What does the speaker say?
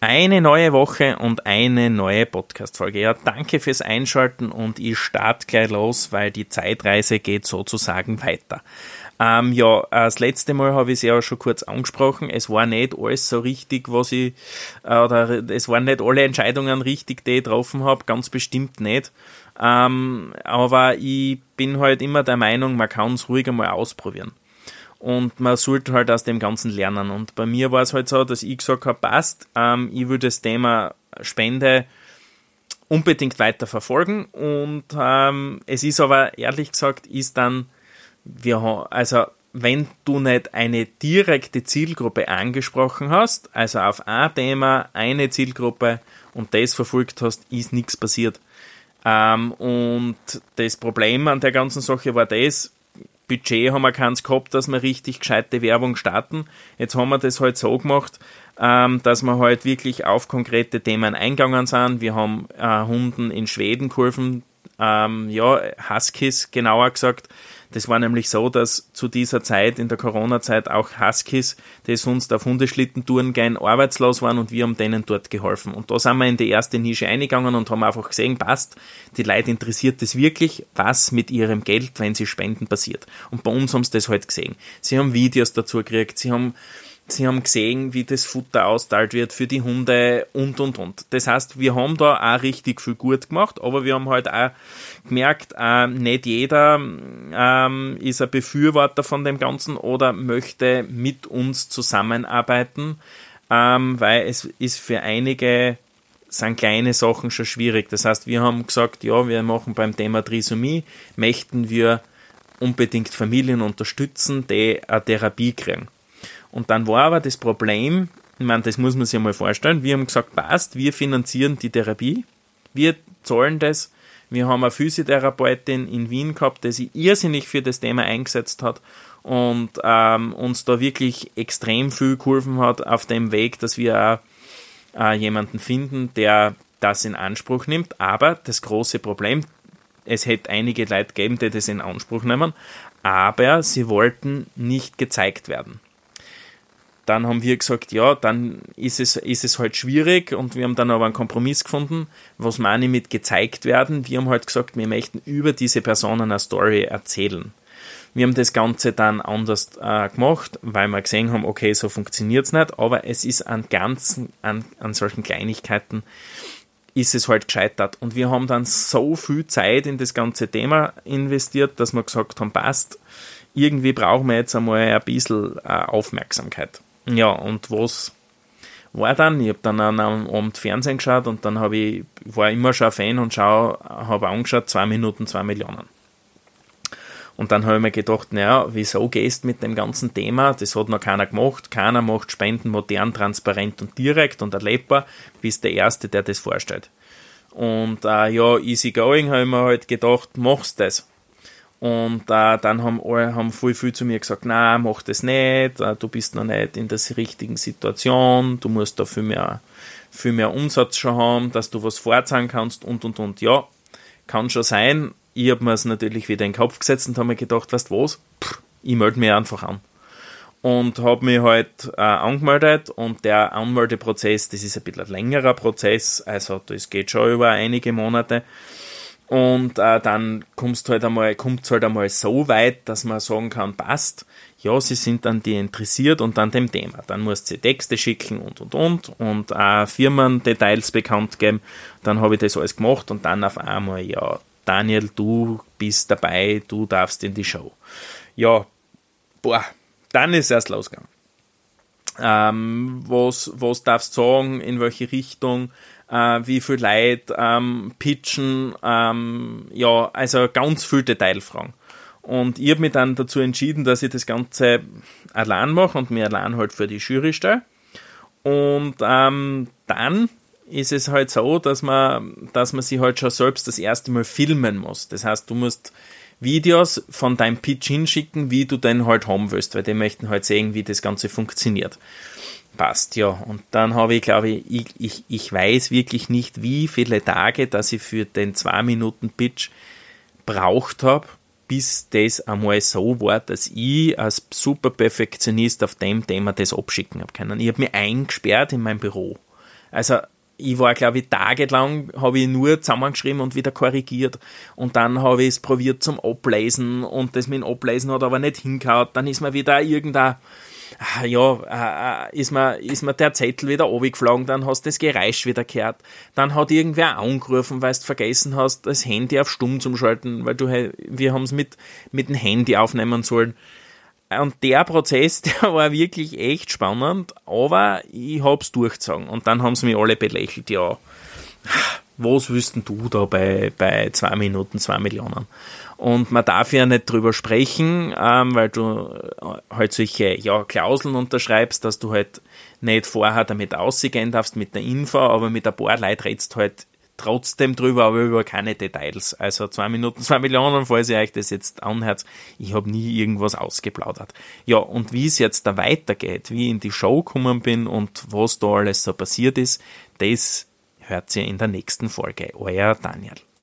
Eine neue Woche und eine neue Podcast-Folge. Ja, danke fürs Einschalten und ich starte gleich los, weil die Zeitreise geht sozusagen weiter. Ähm, ja, das letzte Mal habe ich es ja schon kurz angesprochen. Es war nicht alles so richtig, was ich, äh, oder es waren nicht alle Entscheidungen richtig, die ich getroffen habe, ganz bestimmt nicht. Ähm, aber ich bin halt immer der Meinung, man kann es ruhig einmal ausprobieren und man sollte halt aus dem Ganzen lernen. Und bei mir war es halt so, dass ich gesagt habe, passt, ähm, ich würde das Thema Spende unbedingt weiter verfolgen und ähm, es ist aber ehrlich gesagt, ist dann, wir also wenn du nicht eine direkte Zielgruppe angesprochen hast, also auf ein Thema eine Zielgruppe und das verfolgt hast, ist nichts passiert. Ähm, und das Problem an der ganzen Sache war das, Budget haben wir keins gehabt, dass wir richtig gescheite Werbung starten. Jetzt haben wir das halt so gemacht, ähm, dass wir halt wirklich auf konkrete Themen eingegangen sind. Wir haben äh, Hunden in Schweden geholfen, ähm, ja, Huskies genauer gesagt, das war nämlich so, dass zu dieser Zeit, in der Corona-Zeit, auch Huskies, die sonst auf Hundeschlittentouren gehen, arbeitslos waren und wir haben denen dort geholfen. Und da sind wir in die erste Nische eingegangen und haben einfach gesehen, passt, die Leute interessiert es wirklich, was mit ihrem Geld, wenn sie spenden, passiert. Und bei uns haben sie das halt gesehen. Sie haben Videos dazu gekriegt, sie haben Sie haben gesehen, wie das Futter austeilt wird für die Hunde und und und. Das heißt, wir haben da auch richtig viel gut gemacht, aber wir haben halt auch gemerkt, äh, nicht jeder ähm, ist ein Befürworter von dem Ganzen oder möchte mit uns zusammenarbeiten, ähm, weil es ist für einige sind kleine Sachen schon schwierig. Das heißt, wir haben gesagt, ja, wir machen beim Thema Trisomie, möchten wir unbedingt Familien unterstützen, die eine Therapie kriegen. Und dann war aber das Problem, ich meine, das muss man sich mal vorstellen, wir haben gesagt, passt, wir finanzieren die Therapie, wir zahlen das, wir haben eine Physiotherapeutin in Wien gehabt, die sich irrsinnig für das Thema eingesetzt hat und ähm, uns da wirklich extrem viel geholfen hat auf dem Weg, dass wir äh, jemanden finden, der das in Anspruch nimmt. Aber das große Problem, es hätte einige Leute gegeben, die das in Anspruch nehmen, aber sie wollten nicht gezeigt werden dann haben wir gesagt, ja, dann ist es, ist es halt schwierig und wir haben dann aber einen Kompromiss gefunden, was meine mit gezeigt werden. Wir haben halt gesagt, wir möchten über diese Personen eine Story erzählen. Wir haben das Ganze dann anders äh, gemacht, weil wir gesehen haben, okay, so funktioniert es nicht, aber es ist an ganzen, an, an solchen Kleinigkeiten ist es halt gescheitert. Und wir haben dann so viel Zeit in das ganze Thema investiert, dass wir gesagt haben, passt, irgendwie brauchen wir jetzt einmal ein bisschen äh, Aufmerksamkeit. Ja, und was war dann? Ich habe dann an einem Abend Fernsehen geschaut und dann habe ich, war immer schon ein Fan und habe angeschaut, zwei Minuten, zwei Millionen. Und dann habe ich mir gedacht, naja, wieso gehst du mit dem ganzen Thema? Das hat noch keiner gemacht. Keiner macht Spenden modern, transparent und direkt und erlebbar. Bist der Erste, der das vorstellt. Und äh, ja, easy going, habe ich mir halt gedacht, machst das. Und äh, dann haben alle haben viel, viel zu mir gesagt, na, mach das nicht, äh, du bist noch nicht in der richtigen Situation, du musst da viel mehr, viel mehr Umsatz schon haben, dass du was vorzahlen kannst und und und. Ja, kann schon sein. Ich habe mir es natürlich wieder in den Kopf gesetzt und habe mir gedacht, weißt du was, Pff, ich melde mich einfach an. Und habe mich halt äh, angemeldet und der Anmeldeprozess, das ist ein bisschen ein längerer Prozess, also das geht schon über einige Monate. Und äh, dann kommst halt einmal, kommt es halt einmal so weit, dass man sagen kann, passt, ja, sie sind dann die interessiert und an dem Thema. Dann musst du Texte schicken und und und und auch Firmendetails bekannt geben. Dann habe ich das alles gemacht und dann auf einmal, ja, Daniel, du bist dabei, du darfst in die Show. Ja, boah, dann ist erst losgegangen. Ähm, was, was darfst du sagen, in welche Richtung, äh, wie viel Leute ähm, pitchen, ähm, ja, also ganz viel Detailfragen. Und ich habe mich dann dazu entschieden, dass ich das Ganze allein mache und mir allein halt für die Jury stelle. Und ähm, dann ist es halt so, dass man, dass man sich halt schon selbst das erste Mal filmen muss. Das heißt, du musst Videos von deinem Pitch hinschicken, wie du den halt haben willst, weil die möchten halt sehen, wie das Ganze funktioniert. Passt, ja. Und dann habe ich, glaube ich, ich, ich, ich weiß wirklich nicht, wie viele Tage, dass ich für den 2-Minuten-Pitch braucht habe, bis das einmal so war, dass ich als super Perfektionist auf dem Thema das abschicken habe können. Ich habe mich eingesperrt in mein Büro. Also ich war, glaube ich, tagelang, habe ich nur zusammengeschrieben und wieder korrigiert. Und dann habe ich es probiert zum Ablesen und das mit dem Ablesen hat aber nicht hingehauen. Dann ist mir wieder irgendein, ah, ja, äh, ist, mir, ist mir der Zettel wieder runtergeflogen, dann hast du das Geräusch wieder gehört. Dann hat irgendwer angerufen, weil du vergessen hast, das Handy auf Stumm zu schalten, weil du, wir haben es mit, mit dem Handy aufnehmen sollen. Und der Prozess, der war wirklich echt spannend, aber ich hab's durchgezogen. Und dann haben sie mich alle belächelt, ja, was wüssten du da bei, bei zwei Minuten, zwei Millionen? Und man darf ja nicht drüber sprechen, ähm, weil du äh, halt solche ja, Klauseln unterschreibst, dass du halt nicht vorher damit ausgehen darfst mit der Info, aber mit ein paar Leuten redst halt trotzdem drüber, aber über keine Details. Also zwei Minuten, zwei Millionen, falls ihr euch das jetzt anhört. Ich habe nie irgendwas ausgeplaudert. Ja, und wie es jetzt da weitergeht, wie ich in die Show gekommen bin und was da alles so passiert ist, das hört ihr in der nächsten Folge. Euer Daniel.